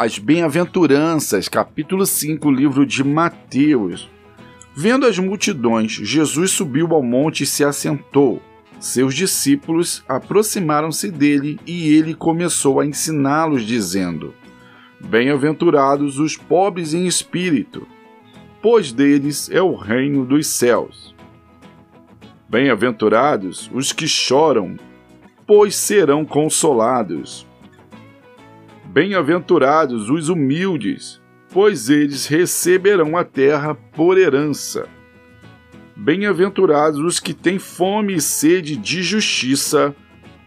As Bem-aventuranças, capítulo 5, livro de Mateus. Vendo as multidões, Jesus subiu ao monte e se assentou. Seus discípulos aproximaram-se dele e ele começou a ensiná-los, dizendo: Bem-aventurados os pobres em espírito, pois deles é o reino dos céus. Bem-aventurados os que choram, pois serão consolados. Bem-aventurados os humildes, pois eles receberão a terra por herança. Bem-aventurados os que têm fome e sede de justiça,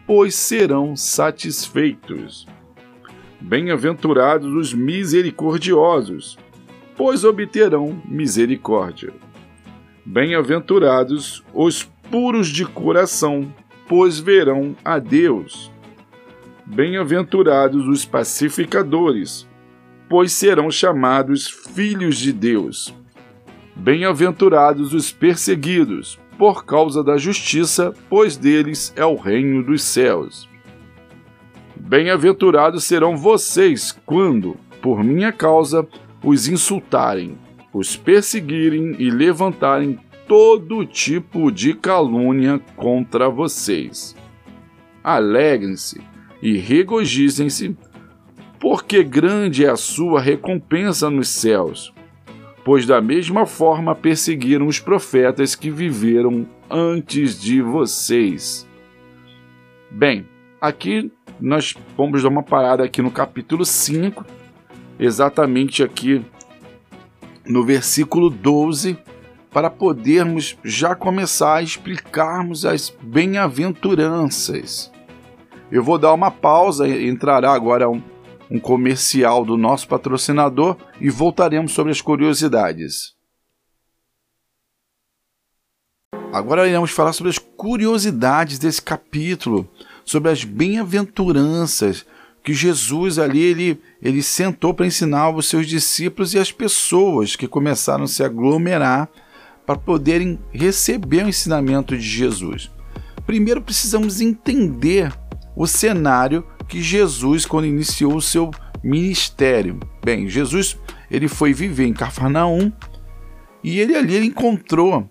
pois serão satisfeitos. Bem-aventurados os misericordiosos, pois obterão misericórdia. Bem-aventurados os puros de coração, pois verão a Deus. Bem-aventurados os pacificadores, pois serão chamados filhos de Deus. Bem-aventurados os perseguidos, por causa da justiça, pois deles é o reino dos céus. Bem-aventurados serão vocês quando, por minha causa, os insultarem, os perseguirem e levantarem todo tipo de calúnia contra vocês. Alegrem-se e regozijem-se, porque grande é a sua recompensa nos céus. Pois da mesma forma perseguiram os profetas que viveram antes de vocês. Bem, aqui nós vamos dar uma parada aqui no capítulo 5, exatamente aqui no versículo 12, para podermos já começar a explicarmos as bem-aventuranças. Eu vou dar uma pausa, entrará agora um, um comercial do nosso patrocinador e voltaremos sobre as curiosidades. Agora iremos falar sobre as curiosidades desse capítulo sobre as bem-aventuranças que Jesus ali ele, ele sentou para ensinar os seus discípulos e as pessoas que começaram a se aglomerar para poderem receber o ensinamento de Jesus. Primeiro precisamos entender o cenário que Jesus quando iniciou o seu ministério. Bem, Jesus ele foi viver em Cafarnaum e ele ali ele encontrou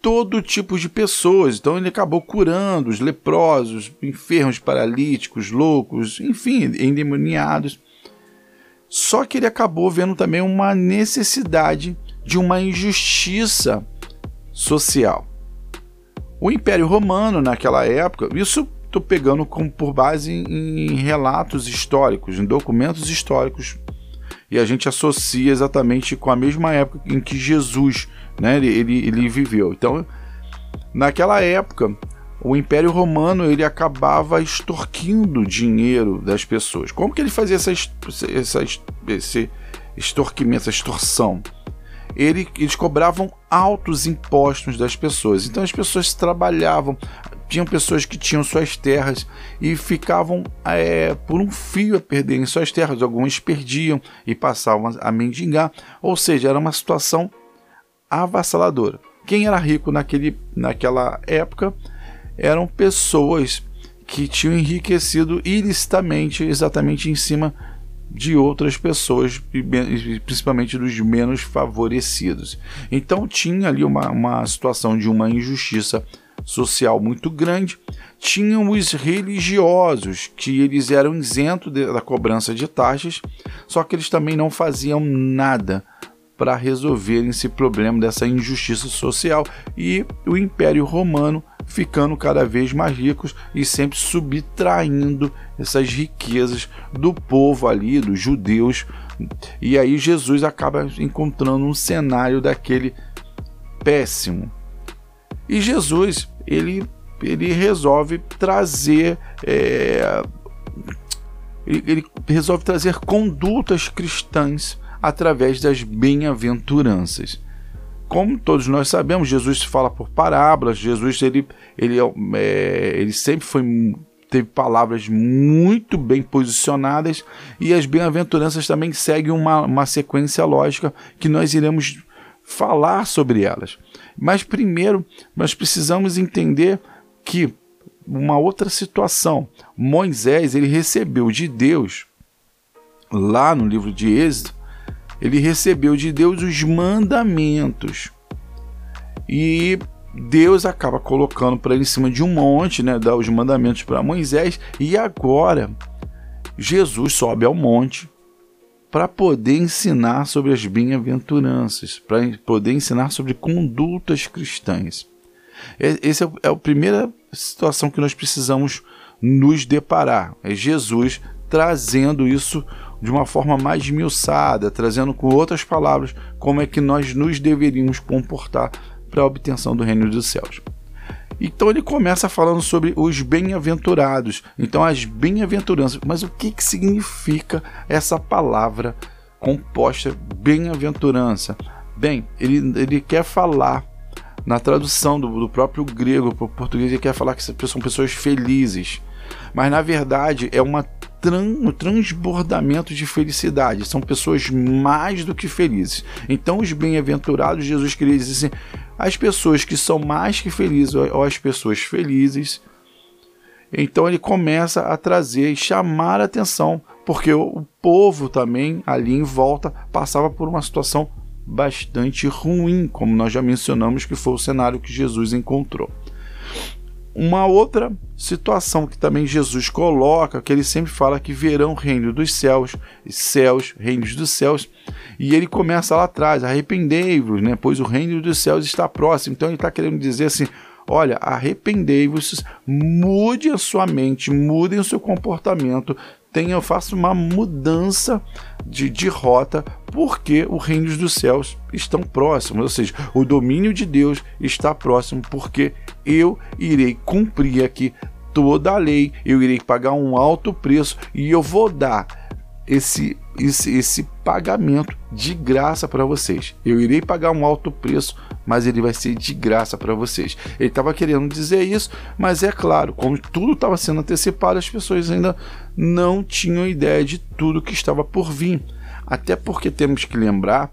todo tipo de pessoas. Então ele acabou curando os leprosos, enfermos, paralíticos, loucos, enfim, endemoniados. Só que ele acabou vendo também uma necessidade de uma injustiça social. O Império Romano, naquela época, isso estou pegando por base em relatos históricos, em documentos históricos, e a gente associa exatamente com a mesma época em que Jesus né? Ele, ele, ele viveu. Então, naquela época, o Império Romano ele acabava extorquindo dinheiro das pessoas. Como que ele fazia essa, essa, esse extorquimento, essa extorsão? Ele, eles cobravam altos impostos das pessoas. Então as pessoas trabalhavam, tinham pessoas que tinham suas terras e ficavam é, por um fio a perderem suas terras. Alguns perdiam e passavam a mendigar. Ou seja, era uma situação avassaladora. Quem era rico naquele, naquela época eram pessoas que tinham enriquecido ilicitamente, exatamente em cima de outras pessoas, principalmente dos menos favorecidos. Então tinha ali uma, uma situação de uma injustiça social muito grande. Tinham os religiosos, que eles eram isentos da cobrança de taxas, só que eles também não faziam nada para resolverem esse problema dessa injustiça social e o Império Romano ficando cada vez mais ricos e sempre subtraindo essas riquezas do povo ali, dos judeus. E aí Jesus acaba encontrando um cenário daquele péssimo. E Jesus, ele, ele resolve trazer. É, ele, ele resolve trazer condutas cristãs através das bem-aventuranças. Como todos nós sabemos, Jesus fala por parábolas, Jesus ele, ele, é, ele sempre foi teve palavras muito bem posicionadas e as bem-aventuranças também seguem uma, uma sequência lógica que nós iremos falar sobre elas. Mas primeiro nós precisamos entender que uma outra situação, Moisés ele recebeu de Deus lá no livro de Êxodo, ele recebeu de Deus os mandamentos. E Deus acaba colocando para ele em cima de um monte, né, dá os mandamentos para Moisés, e agora Jesus sobe ao monte para poder ensinar sobre as bem-aventuranças, para poder ensinar sobre condutas cristãs. Essa é, é a primeira situação que nós precisamos nos deparar. É Jesus trazendo isso de uma forma mais esmiuçada, trazendo com outras palavras como é que nós nos deveríamos comportar para a obtenção do reino dos céus. Então ele começa falando sobre os bem-aventurados. Então as bem-aventuranças. Mas o que, que significa essa palavra composta bem-aventurança? Bem, ele, ele quer falar na tradução do, do próprio grego para o português, ele quer falar que são pessoas felizes. Mas na verdade é uma um transbordamento de felicidade. São pessoas mais do que felizes. Então, os bem-aventurados, Jesus queria dizer assim: as pessoas que são mais que felizes, ou as pessoas felizes. Então, ele começa a trazer e chamar a atenção, porque o, povo também ali em volta passava por uma situação bastante ruim, como nós já mencionamos que foi o cenário que Jesus encontrou. Uma outra situação que também Jesus coloca, que ele sempre fala que verão reino dos céus, céus, reinos dos céus, e ele começa lá atrás, arrependei-vos, né? pois o reino dos céus está próximo. Então ele está querendo dizer assim: olha, arrependei-vos, mude a sua mente, mudem o seu comportamento, tenha, faça uma mudança de, de rota, porque o reino dos céus estão próximos, ou seja, o domínio de Deus está próximo, porque eu irei cumprir aqui toda a lei, eu irei pagar um alto preço e eu vou dar esse, esse, esse pagamento de graça para vocês. Eu irei pagar um alto preço, mas ele vai ser de graça para vocês. Ele estava querendo dizer isso, mas é claro, como tudo estava sendo antecipado, as pessoas ainda não tinham ideia de tudo que estava por vir. Até porque temos que lembrar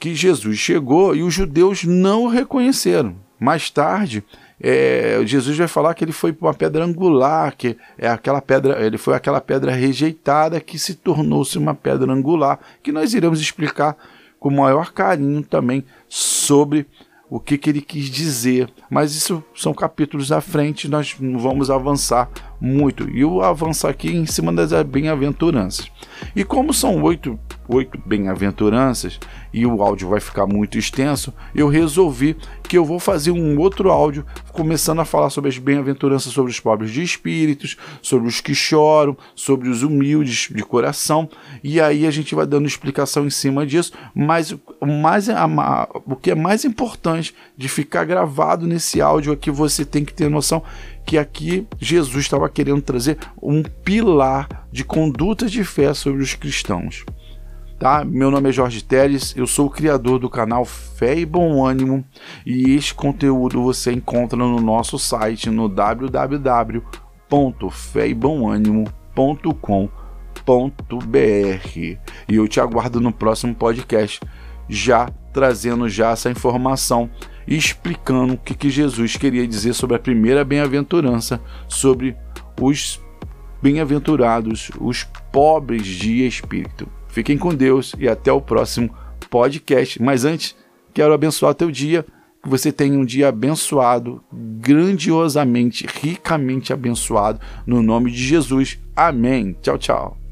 que Jesus chegou e os judeus não o reconheceram. Mais tarde, é, Jesus vai falar que ele foi uma pedra angular, que é aquela pedra, ele foi aquela pedra rejeitada que se tornou-se uma pedra angular, que nós iremos explicar com maior carinho também sobre o que, que ele quis dizer. Mas isso são capítulos à frente, nós não vamos avançar muito. E eu avançar aqui em cima das bem-aventuranças. E como são oito oito bem-aventuranças e o áudio vai ficar muito extenso, eu resolvi que eu vou fazer um outro áudio começando a falar sobre as bem-aventuranças sobre os pobres de espíritos, sobre os que choram, sobre os humildes de coração, e aí a gente vai dando explicação em cima disso, mas o, mais, o que é mais importante de ficar gravado nesse áudio é que você tem que ter noção que aqui Jesus estava querendo trazer um pilar de condutas de fé sobre os cristãos. Tá? Meu nome é Jorge Teles, eu sou o criador do canal Fé e Bom Ânimo e este conteúdo você encontra no nosso site no www.feibomânimo.com.br e eu te aguardo no próximo podcast já trazendo já essa informação e explicando o que, que Jesus queria dizer sobre a primeira bem-aventurança, sobre os bem-aventurados, os pobres de espírito. Fiquem com Deus e até o próximo podcast. Mas antes, quero abençoar teu dia, que você tenha um dia abençoado, grandiosamente, ricamente abençoado, no nome de Jesus. Amém. Tchau, tchau.